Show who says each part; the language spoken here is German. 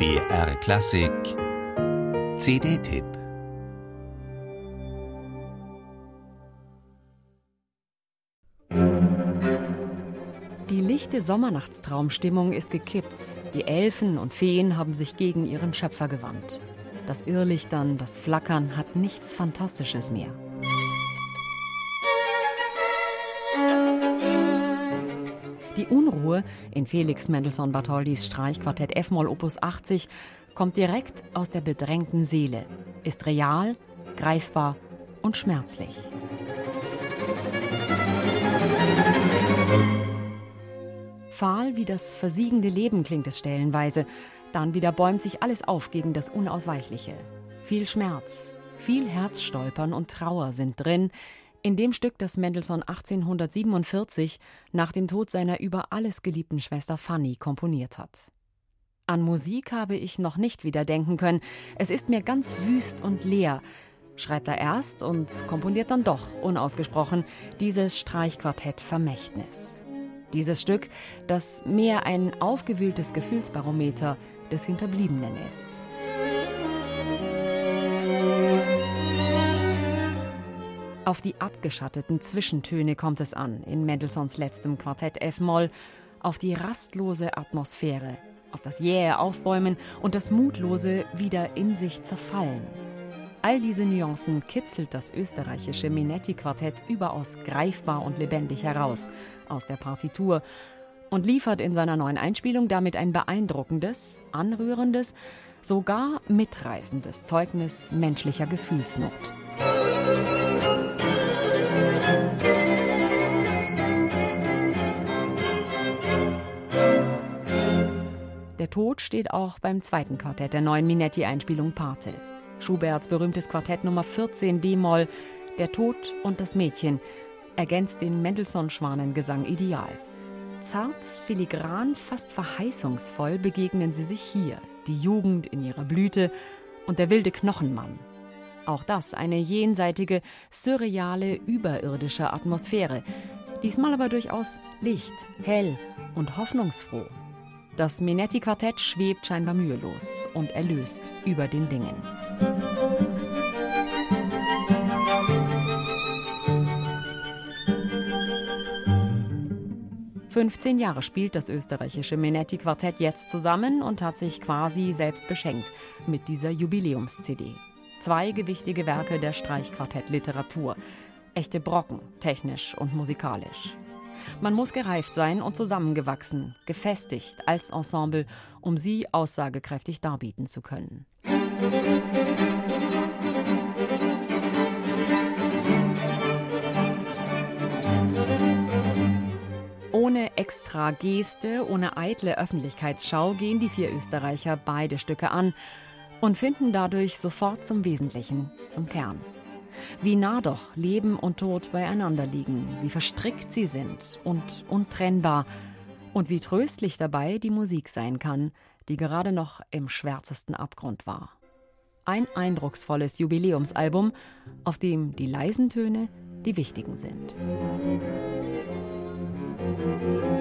Speaker 1: BR Klassik CD-Tipp
Speaker 2: Die lichte Sommernachtstraumstimmung ist gekippt. Die Elfen und Feen haben sich gegen ihren Schöpfer gewandt. Das Irrlichtern, das Flackern hat nichts Fantastisches mehr. Die Unruhe in Felix Mendelssohn Bartholdys Streichquartett F-Moll Opus 80 kommt direkt aus der bedrängten Seele, ist real, greifbar und schmerzlich. Fahl wie das versiegende Leben klingt es stellenweise, dann wieder bäumt sich alles auf gegen das Unausweichliche. Viel Schmerz, viel Herzstolpern und Trauer sind drin, in dem Stück, das Mendelssohn 1847 nach dem Tod seiner über alles geliebten Schwester Fanny komponiert hat. An Musik habe ich noch nicht wieder denken können. Es ist mir ganz wüst und leer, schreibt er erst und komponiert dann doch unausgesprochen dieses Streichquartett Vermächtnis. Dieses Stück, das mehr ein aufgewühltes Gefühlsbarometer des Hinterbliebenen ist. Auf die abgeschatteten Zwischentöne kommt es an in Mendelssohns letztem Quartett F-Moll, auf die rastlose Atmosphäre, auf das jähe Aufbäumen und das mutlose wieder in sich zerfallen. All diese Nuancen kitzelt das österreichische Minetti-Quartett überaus greifbar und lebendig heraus aus der Partitur und liefert in seiner neuen Einspielung damit ein beeindruckendes, anrührendes, sogar mitreißendes Zeugnis menschlicher Gefühlsnot. Der Tod steht auch beim zweiten Quartett der neuen Minetti-Einspielung Pate. Schuberts berühmtes Quartett Nummer 14 D-Moll, Der Tod und das Mädchen, ergänzt den Mendelssohn-Schwanengesang ideal. Zart, filigran, fast verheißungsvoll begegnen sie sich hier, die Jugend in ihrer Blüte und der wilde Knochenmann. Auch das eine jenseitige, surreale, überirdische Atmosphäre, diesmal aber durchaus licht, hell und hoffnungsfroh. Das Minetti-Quartett schwebt scheinbar mühelos und erlöst über den Dingen. 15 Jahre spielt das österreichische Menetti-Quartett jetzt zusammen und hat sich quasi selbst beschenkt mit dieser Jubiläums-CD. Zwei gewichtige Werke der Streichquartett-Literatur. Echte Brocken, technisch und musikalisch. Man muss gereift sein und zusammengewachsen, gefestigt als Ensemble, um sie aussagekräftig darbieten zu können. Ohne extra Geste, ohne eitle Öffentlichkeitsschau gehen die vier Österreicher beide Stücke an und finden dadurch sofort zum Wesentlichen, zum Kern. Wie nah doch Leben und Tod beieinander liegen, wie verstrickt sie sind und untrennbar und wie tröstlich dabei die Musik sein kann, die gerade noch im schwärzesten Abgrund war. Ein eindrucksvolles Jubiläumsalbum, auf dem die leisen Töne die wichtigen sind. Musik